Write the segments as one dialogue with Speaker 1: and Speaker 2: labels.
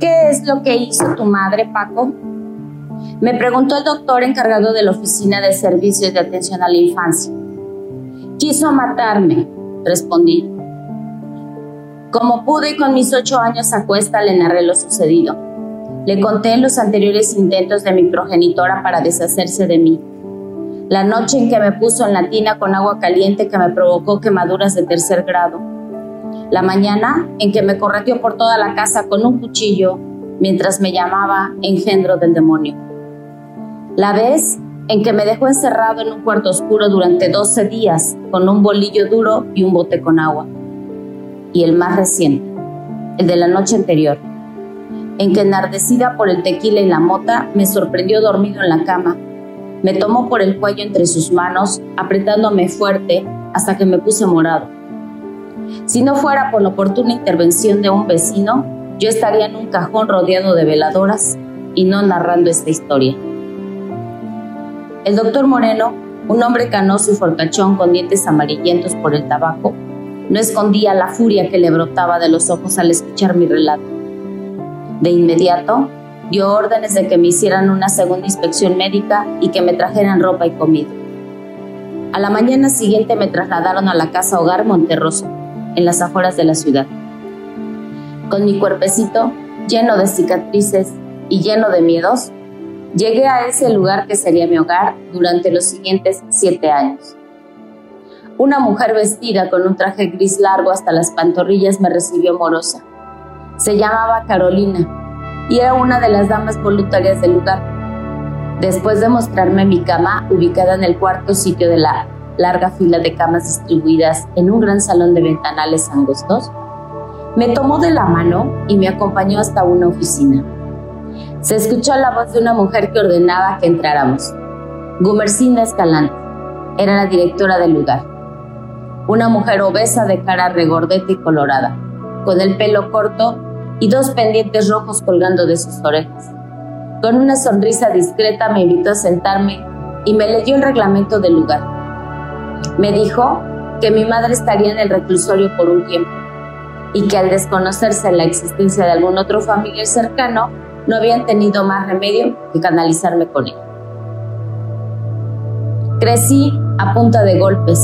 Speaker 1: ¿Qué es lo que hizo tu madre, Paco? Me preguntó el doctor encargado de la Oficina de Servicios de Atención a la Infancia. Quiso matarme, respondí. Como pude y con mis ocho años a cuesta le narré lo sucedido. Le conté los anteriores intentos de mi progenitora para deshacerse de mí. La noche en que me puso en la tina con agua caliente que me provocó quemaduras de tercer grado. La mañana en que me correteó por toda la casa con un cuchillo mientras me llamaba engendro del demonio. La vez en que me dejó encerrado en un cuarto oscuro durante 12 días con un bolillo duro y un bote con agua. Y el más reciente, el de la noche anterior, en que enardecida por el tequila y la mota me sorprendió dormido en la cama. Me tomó por el cuello entre sus manos, apretándome fuerte hasta que me puse morado. Si no fuera por la oportuna intervención de un vecino, yo estaría en un cajón rodeado de veladoras y no narrando esta historia. El doctor Moreno, un hombre canoso y fortachón con dientes amarillentos por el tabaco, no escondía la furia que le brotaba de los ojos al escuchar mi relato. De inmediato, dio órdenes de que me hicieran una segunda inspección médica y que me trajeran ropa y comida. A la mañana siguiente me trasladaron a la casa hogar Monterroso, en las afueras de la ciudad. Con mi cuerpecito lleno de cicatrices y lleno de miedos, Llegué a ese lugar que sería mi hogar durante los siguientes siete años. Una mujer vestida con un traje gris largo hasta las pantorrillas me recibió morosa. Se llamaba Carolina y era una de las damas voluntarias del lugar. Después de mostrarme mi cama ubicada en el cuarto sitio de la larga fila de camas distribuidas en un gran salón de ventanales angostos, me tomó de la mano y me acompañó hasta una oficina. Se escuchó la voz de una mujer que ordenaba que entráramos. Gumercinda Escalante era la directora del lugar. Una mujer obesa de cara regordeta y colorada, con el pelo corto y dos pendientes rojos colgando de sus orejas. Con una sonrisa discreta me invitó a sentarme y me leyó el reglamento del lugar. Me dijo que mi madre estaría en el reclusorio por un tiempo y que al desconocerse la existencia de algún otro familiar cercano, no habían tenido más remedio que canalizarme con él. Crecí a punta de golpes,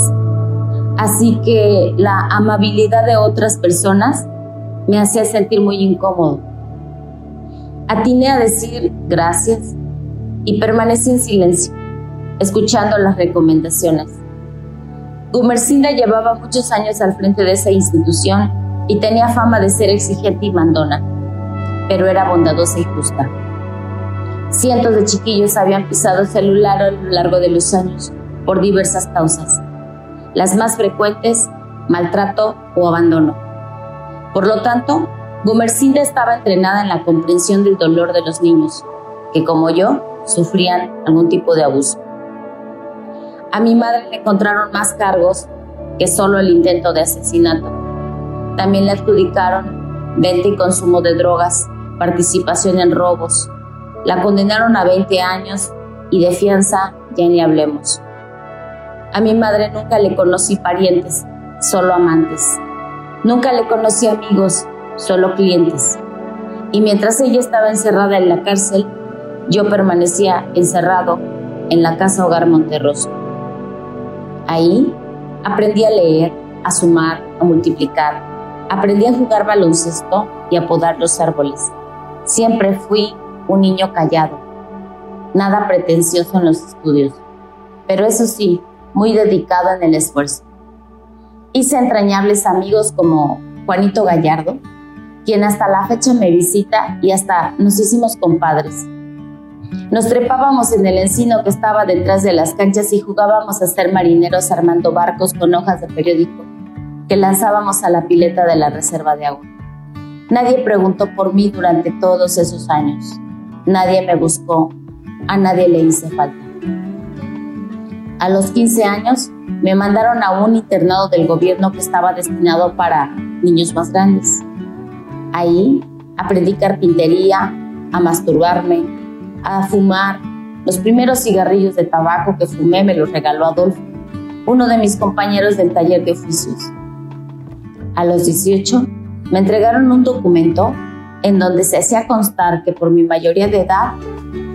Speaker 1: así que la amabilidad de otras personas me hacía sentir muy incómodo. Atiné a decir gracias y permanecí en silencio, escuchando las recomendaciones. Gumercinda llevaba muchos años al frente de esa institución y tenía fama de ser exigente y mandona pero era bondadosa y justa. Cientos de chiquillos habían pisado el celular a lo largo de los años por diversas causas. Las más frecuentes, maltrato o abandono. Por lo tanto, Gumercinda estaba entrenada en la comprensión del dolor de los niños, que como yo, sufrían algún tipo de abuso. A mi madre le encontraron más cargos que solo el intento de asesinato. También le adjudicaron venta y consumo de drogas, participación en robos. La condenaron a 20 años y de fianza ya ni hablemos. A mi madre nunca le conocí parientes, solo amantes. Nunca le conocí amigos, solo clientes. Y mientras ella estaba encerrada en la cárcel, yo permanecía encerrado en la casa hogar Monterroso. Ahí aprendí a leer, a sumar, a multiplicar. Aprendí a jugar baloncesto y a podar los árboles. Siempre fui un niño callado, nada pretencioso en los estudios, pero eso sí, muy dedicado en el esfuerzo. Hice entrañables amigos como Juanito Gallardo, quien hasta la fecha me visita y hasta nos hicimos compadres. Nos trepábamos en el encino que estaba detrás de las canchas y jugábamos a ser marineros armando barcos con hojas de periódico que lanzábamos a la pileta de la reserva de agua. Nadie preguntó por mí durante todos esos años. Nadie me buscó. A nadie le hice falta. A los 15 años me mandaron a un internado del gobierno que estaba destinado para niños más grandes. Ahí aprendí carpintería, a masturbarme, a fumar. Los primeros cigarrillos de tabaco que fumé me los regaló Adolfo, uno de mis compañeros del taller de oficios. A los 18 me entregaron un documento en donde se hacía constar que por mi mayoría de edad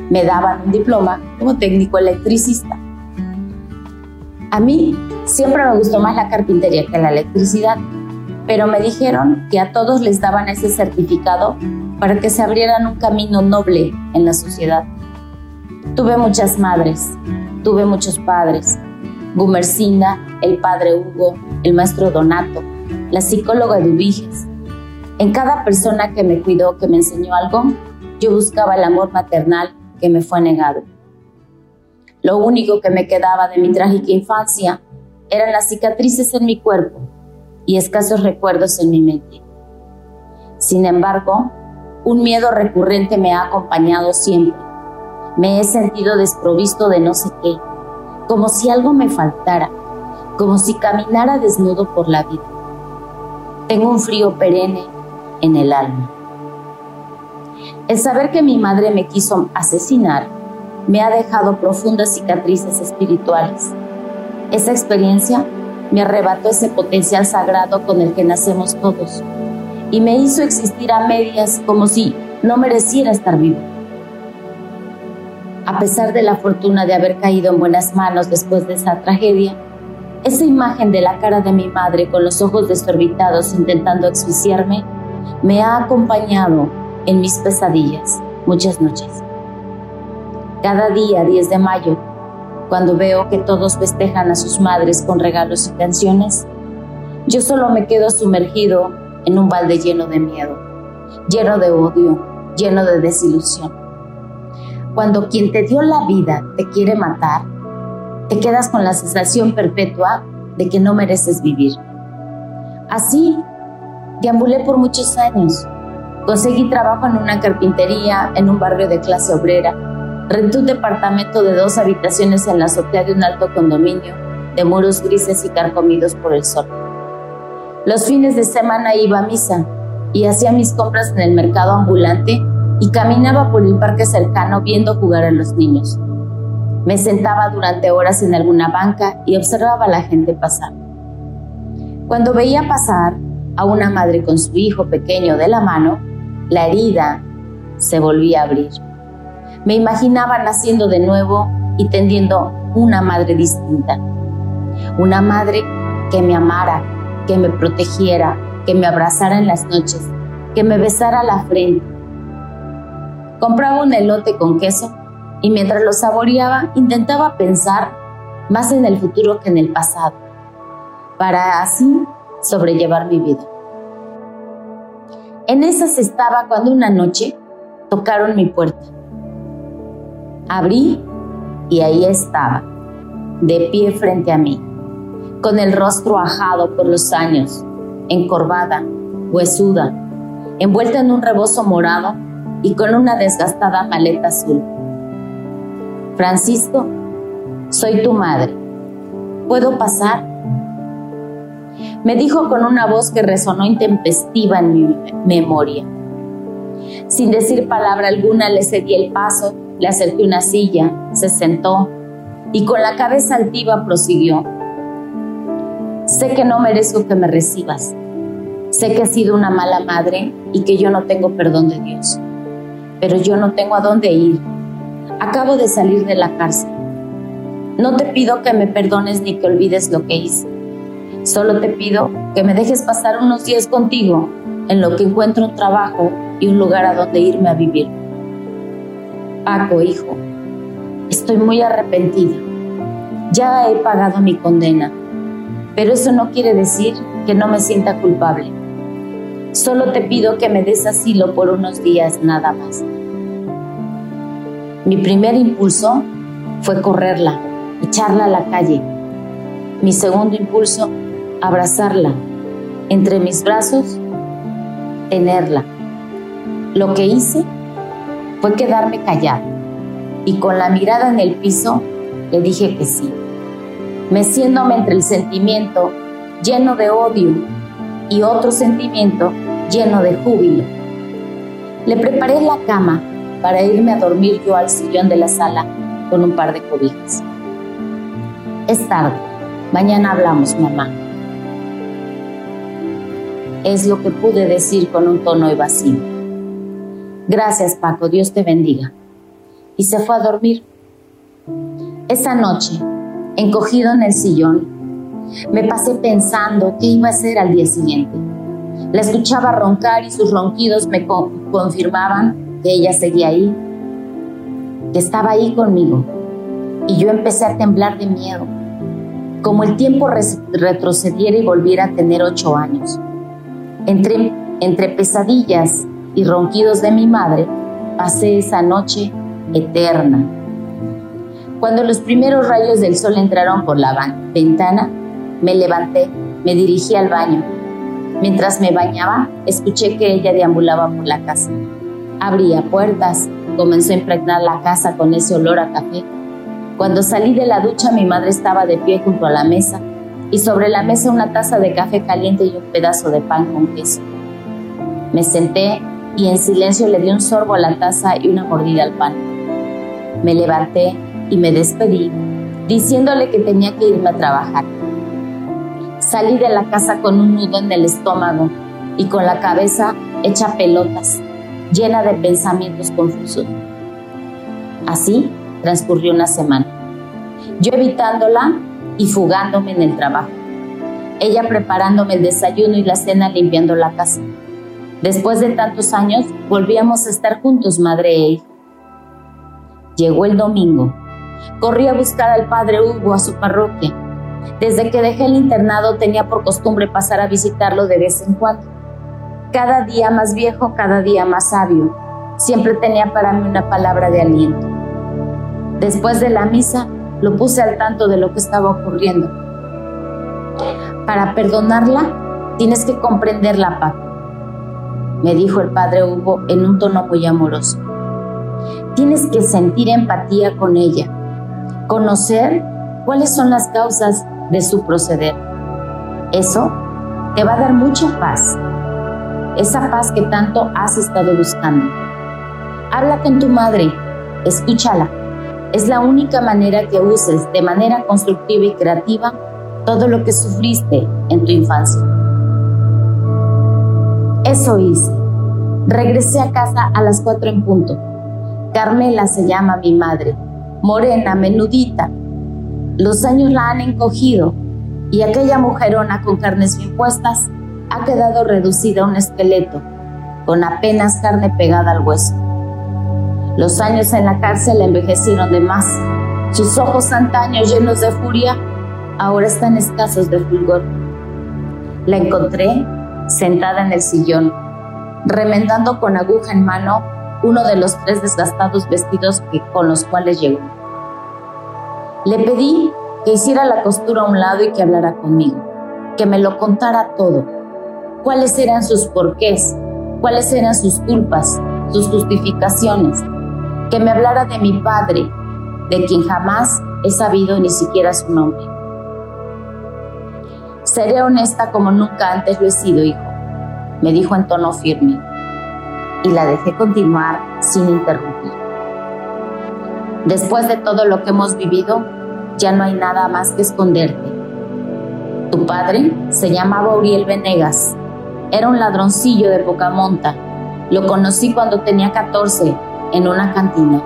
Speaker 1: me daban un diploma como técnico electricista. A mí siempre me gustó más la carpintería que la electricidad, pero me dijeron que a todos les daban ese certificado para que se abrieran un camino noble en la sociedad. Tuve muchas madres, tuve muchos padres, Gumercinda, el padre Hugo, el maestro Donato, la psicóloga Eduviges. En cada persona que me cuidó, que me enseñó algo, yo buscaba el amor maternal que me fue negado. Lo único que me quedaba de mi trágica infancia eran las cicatrices en mi cuerpo y escasos recuerdos en mi mente. Sin embargo, un miedo recurrente me ha acompañado siempre. Me he sentido desprovisto de no sé qué, como si algo me faltara, como si caminara desnudo por la vida. Tengo un frío perenne en el alma. El saber que mi madre me quiso asesinar me ha dejado profundas cicatrices espirituales. Esa experiencia me arrebató ese potencial sagrado con el que nacemos todos y me hizo existir a medias como si no mereciera estar vivo. A pesar de la fortuna de haber caído en buenas manos después de esa tragedia, esa imagen de la cara de mi madre con los ojos desorbitados intentando asfixiarme me ha acompañado en mis pesadillas muchas noches. Cada día 10 de mayo, cuando veo que todos festejan a sus madres con regalos y canciones, yo solo me quedo sumergido en un balde lleno de miedo, lleno de odio, lleno de desilusión. Cuando quien te dio la vida te quiere matar, te quedas con la sensación perpetua de que no mereces vivir. Así, deambulé por muchos años. Conseguí trabajo en una carpintería en un barrio de clase obrera. Renté un departamento de dos habitaciones en la azotea de un alto condominio, de muros grises y carcomidos por el sol. Los fines de semana iba a misa y hacía mis compras en el mercado ambulante y caminaba por el parque cercano viendo jugar a los niños. Me sentaba durante horas en alguna banca y observaba a la gente pasar. Cuando veía pasar a una madre con su hijo pequeño de la mano, la herida se volvía a abrir. Me imaginaba naciendo de nuevo y tendiendo una madre distinta. Una madre que me amara, que me protegiera, que me abrazara en las noches, que me besara la frente. Compraba un elote con queso y mientras lo saboreaba intentaba pensar más en el futuro que en el pasado, para así sobrellevar mi vida. En esas estaba cuando una noche tocaron mi puerta. Abrí y ahí estaba, de pie frente a mí, con el rostro ajado por los años, encorvada, huesuda, envuelta en un rebozo morado y con una desgastada maleta azul. Francisco, soy tu madre. ¿Puedo pasar? Me dijo con una voz que resonó intempestiva en mi memoria. Sin decir palabra alguna le cedí el paso, le acerqué una silla, se sentó y con la cabeza altiva prosiguió. Sé que no merezco que me recibas. Sé que he sido una mala madre y que yo no tengo perdón de Dios. Pero yo no tengo a dónde ir Acabo de salir de la cárcel. No te pido que me perdones ni que olvides lo que hice. Solo te pido que me dejes pasar unos días contigo en lo que encuentro un trabajo y un lugar a donde irme a vivir. Paco, hijo, estoy muy arrepentida. Ya he pagado mi condena, pero eso no quiere decir que no me sienta culpable. Solo te pido que me des asilo por unos días nada más. Mi primer impulso fue correrla, echarla a la calle. Mi segundo impulso, abrazarla, entre mis brazos, tenerla. Lo que hice fue quedarme callada y con la mirada en el piso le dije que sí, meciéndome entre el sentimiento lleno de odio y otro sentimiento lleno de júbilo. Le preparé la cama para irme a dormir yo al sillón de la sala con un par de cobijas. Es tarde, mañana hablamos, mamá. Es lo que pude decir con un tono evasivo. Gracias, Paco, Dios te bendiga. Y se fue a dormir. Esa noche, encogido en el sillón, me pasé pensando qué iba a hacer al día siguiente. La escuchaba roncar y sus ronquidos me confirmaban que ella seguía ahí, que estaba ahí conmigo. Y yo empecé a temblar de miedo, como el tiempo retrocediera y volviera a tener ocho años. Entre, entre pesadillas y ronquidos de mi madre, pasé esa noche eterna. Cuando los primeros rayos del sol entraron por la ventana, me levanté, me dirigí al baño. Mientras me bañaba, escuché que ella deambulaba por la casa. Abría puertas, comenzó a impregnar la casa con ese olor a café. Cuando salí de la ducha, mi madre estaba de pie junto a la mesa y sobre la mesa una taza de café caliente y un pedazo de pan con queso. Me senté y en silencio le di un sorbo a la taza y una mordida al pan. Me levanté y me despedí, diciéndole que tenía que irme a trabajar. Salí de la casa con un nudo en el estómago y con la cabeza hecha pelotas, llena de pensamientos confusos. Así transcurrió una semana, yo evitándola y fugándome en el trabajo, ella preparándome el desayuno y la cena limpiando la casa. Después de tantos años, volvíamos a estar juntos, madre e hijo. Llegó el domingo. Corrí a buscar al padre Hugo a su parroquia. Desde que dejé el internado tenía por costumbre pasar a visitarlo de vez en cuando. Cada día más viejo, cada día más sabio. Siempre tenía para mí una palabra de aliento. Después de la misa, lo puse al tanto de lo que estaba ocurriendo. Para perdonarla, tienes que comprenderla, Paco me dijo el padre Hugo en un tono muy amoroso. Tienes que sentir empatía con ella, conocer cuáles son las causas de su proceder. Eso te va a dar mucha paz, esa paz que tanto has estado buscando. Habla con tu madre, escúchala. Es la única manera que uses de manera constructiva y creativa todo lo que sufriste en tu infancia. Eso hice. Regresé a casa a las cuatro en punto. Carmela se llama mi madre, morena, menudita. Los años la han encogido y aquella mujerona con carnes bien puestas ha quedado reducida a un esqueleto, con apenas carne pegada al hueso. Los años en la cárcel envejecieron de más. Sus ojos antaños llenos de furia ahora están escasos de fulgor. La encontré sentada en el sillón, remendando con aguja en mano uno de los tres desgastados vestidos que, con los cuales llegó. Le pedí que hiciera la costura a un lado y que hablara conmigo, que me lo contara todo, cuáles eran sus porqués, cuáles eran sus culpas, sus justificaciones, que me hablara de mi padre, de quien jamás he sabido ni siquiera su nombre. Seré honesta como nunca antes lo he sido, hijo, me dijo en tono firme, y la dejé continuar sin interrumpir. Después de todo lo que hemos vivido, ya no hay nada más que esconderte. Tu padre se llamaba Uriel Venegas. Era un ladroncillo de poca monta. Lo conocí cuando tenía 14 en una cantina.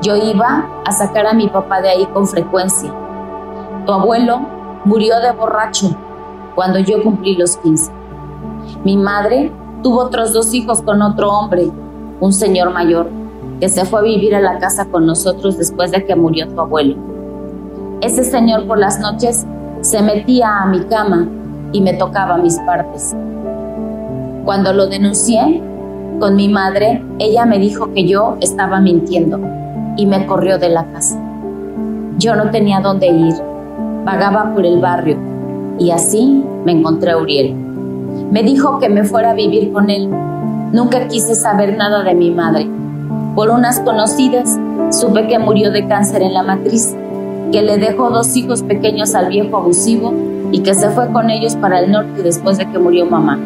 Speaker 1: Yo iba a sacar a mi papá de ahí con frecuencia. Tu abuelo murió de borracho cuando yo cumplí los 15. Mi madre tuvo otros dos hijos con otro hombre, un señor mayor, que se fue a vivir a la casa con nosotros después de que murió tu abuelo. Ese señor por las noches se metía a mi cama y me tocaba mis partes. Cuando lo denuncié con mi madre, ella me dijo que yo estaba mintiendo y me corrió de la casa. Yo no tenía dónde ir, vagaba por el barrio y así me encontré a Uriel. Me dijo que me fuera a vivir con él. Nunca quise saber nada de mi madre. Por unas conocidas, supe que murió de cáncer en la matriz, que le dejó dos hijos pequeños al viejo abusivo y que se fue con ellos para el norte después de que murió mamá.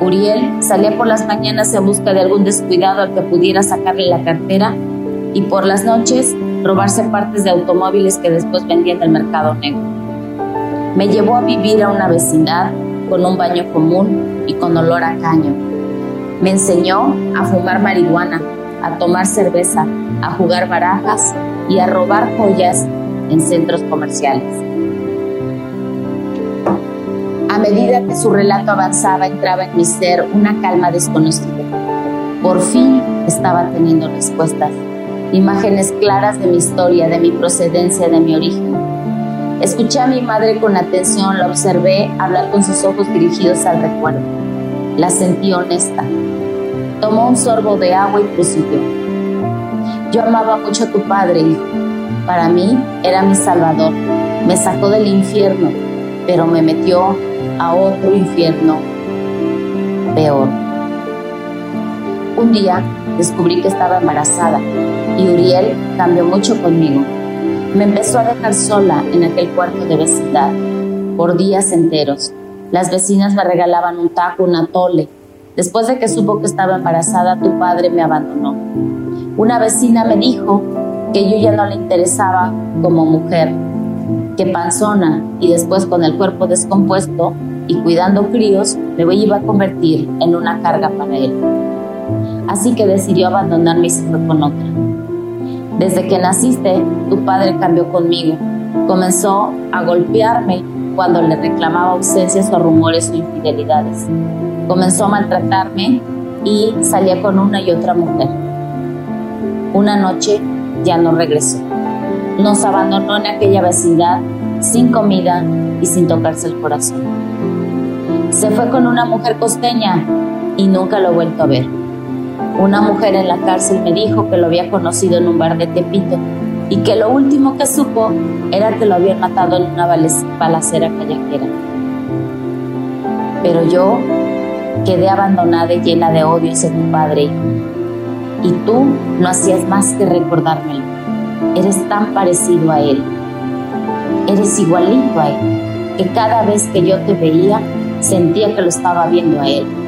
Speaker 1: Uriel salía por las mañanas en busca de algún descuidado al que pudiera sacarle la cartera y por las noches robarse partes de automóviles que después vendía en el mercado negro. Me llevó a vivir a una vecindad con un baño común y con olor a caño. Me enseñó a fumar marihuana, a tomar cerveza, a jugar barajas y a robar joyas en centros comerciales. A medida que su relato avanzaba, entraba en mi ser una calma desconocida. Por fin estaba teniendo respuestas, imágenes claras de mi historia, de mi procedencia, de mi origen. Escuché a mi madre con atención, la observé hablar con sus ojos dirigidos al recuerdo. La sentí honesta. Tomó un sorbo de agua y prosiguió. Yo amaba mucho a tu padre, hijo. Para mí era mi salvador. Me sacó del infierno, pero me metió a otro infierno peor. Un día descubrí que estaba embarazada y Uriel cambió mucho conmigo. Me empezó a dejar sola en aquel cuarto de vecindad por días enteros. Las vecinas me regalaban un taco, un atole. Después de que supo que estaba embarazada, tu padre me abandonó. Una vecina me dijo que yo ya no le interesaba como mujer, que panzona y después con el cuerpo descompuesto y cuidando críos, me iba a convertir en una carga para él. Así que decidió abandonarme y se fue con otra. Desde que naciste, tu padre cambió conmigo. Comenzó a golpearme cuando le reclamaba ausencias o rumores o infidelidades. Comenzó a maltratarme y salía con una y otra mujer. Una noche ya no regresó. Nos abandonó en aquella vecindad sin comida y sin tocarse el corazón. Se fue con una mujer costeña y nunca lo he vuelto a ver. Una mujer en la cárcel me dijo que lo había conocido en un bar de Tepito y que lo último que supo era que lo habían matado en una balacera callejera. Pero yo quedé abandonada y llena de odio hacia tu padre, Y tú no hacías más que recordármelo. Eres tan parecido a él. Eres igualito a él, que cada vez que yo te veía sentía que lo estaba viendo a él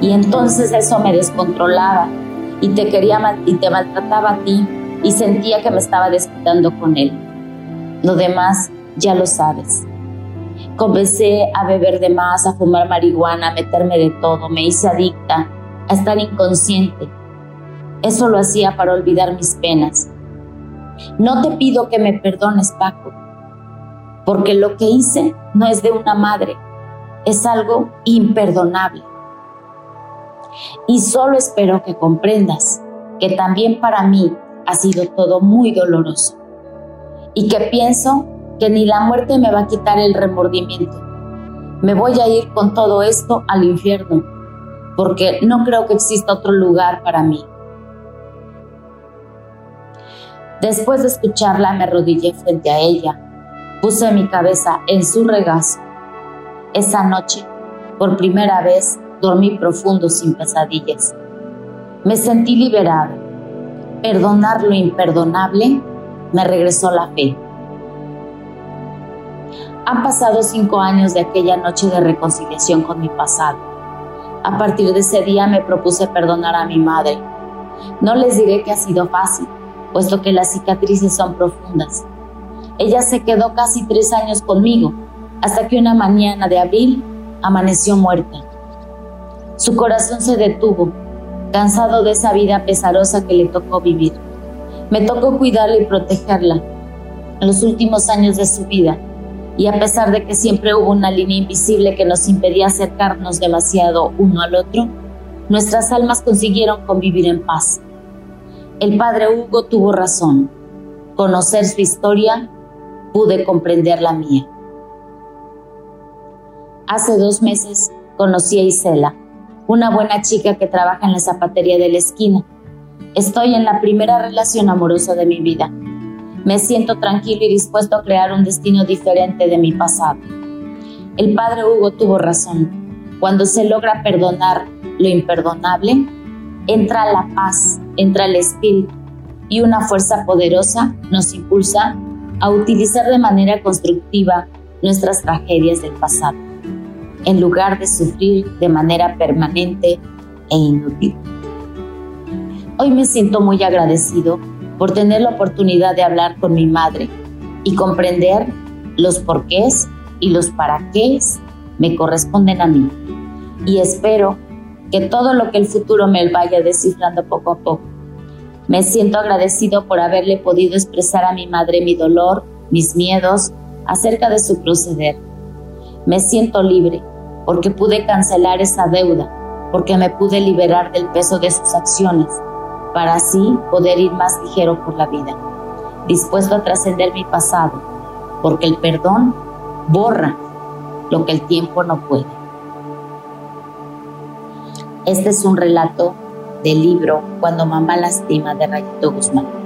Speaker 1: y entonces eso me descontrolaba y te quería y te maltrataba a ti y sentía que me estaba desquitando con él. Lo demás ya lo sabes. Comencé a beber de más, a fumar marihuana, a meterme de todo, me hice adicta, a estar inconsciente. Eso lo hacía para olvidar mis penas. No te pido que me perdones, Paco, porque lo que hice no es de una madre, es algo imperdonable. Y solo espero que comprendas que también para mí ha sido todo muy doloroso. Y que pienso que ni la muerte me va a quitar el remordimiento. Me voy a ir con todo esto al infierno, porque no creo que exista otro lugar para mí. Después de escucharla me arrodillé frente a ella, puse mi cabeza en su regazo. Esa noche, por primera vez, Dormí profundo sin pesadillas. Me sentí liberado. Perdonar lo imperdonable me regresó la fe. Han pasado cinco años de aquella noche de reconciliación con mi pasado. A partir de ese día me propuse perdonar a mi madre. No les diré que ha sido fácil, puesto que las cicatrices son profundas. Ella se quedó casi tres años conmigo, hasta que una mañana de abril amaneció muerta. Su corazón se detuvo, cansado de esa vida pesarosa que le tocó vivir. Me tocó cuidarla y protegerla en los últimos años de su vida, y a pesar de que siempre hubo una línea invisible que nos impedía acercarnos demasiado uno al otro, nuestras almas consiguieron convivir en paz. El padre Hugo tuvo razón. Conocer su historia, pude comprender la mía. Hace dos meses conocí a Isela una buena chica que trabaja en la zapatería de la esquina. Estoy en la primera relación amorosa de mi vida. Me siento tranquilo y dispuesto a crear un destino diferente de mi pasado. El padre Hugo tuvo razón. Cuando se logra perdonar lo imperdonable, entra la paz, entra el espíritu y una fuerza poderosa nos impulsa a utilizar de manera constructiva nuestras tragedias del pasado en lugar de sufrir de manera permanente e inútil. Hoy me siento muy agradecido por tener la oportunidad de hablar con mi madre y comprender los porqués y los para qué me corresponden a mí. Y espero que todo lo que el futuro me vaya descifrando poco a poco. Me siento agradecido por haberle podido expresar a mi madre mi dolor, mis miedos acerca de su proceder. Me siento libre porque pude cancelar esa deuda, porque me pude liberar del peso de sus acciones, para así poder ir más ligero por la vida, dispuesto a trascender mi pasado, porque el perdón borra lo que el tiempo no puede. Este es un relato del libro Cuando mamá lastima de Rayito Guzmán.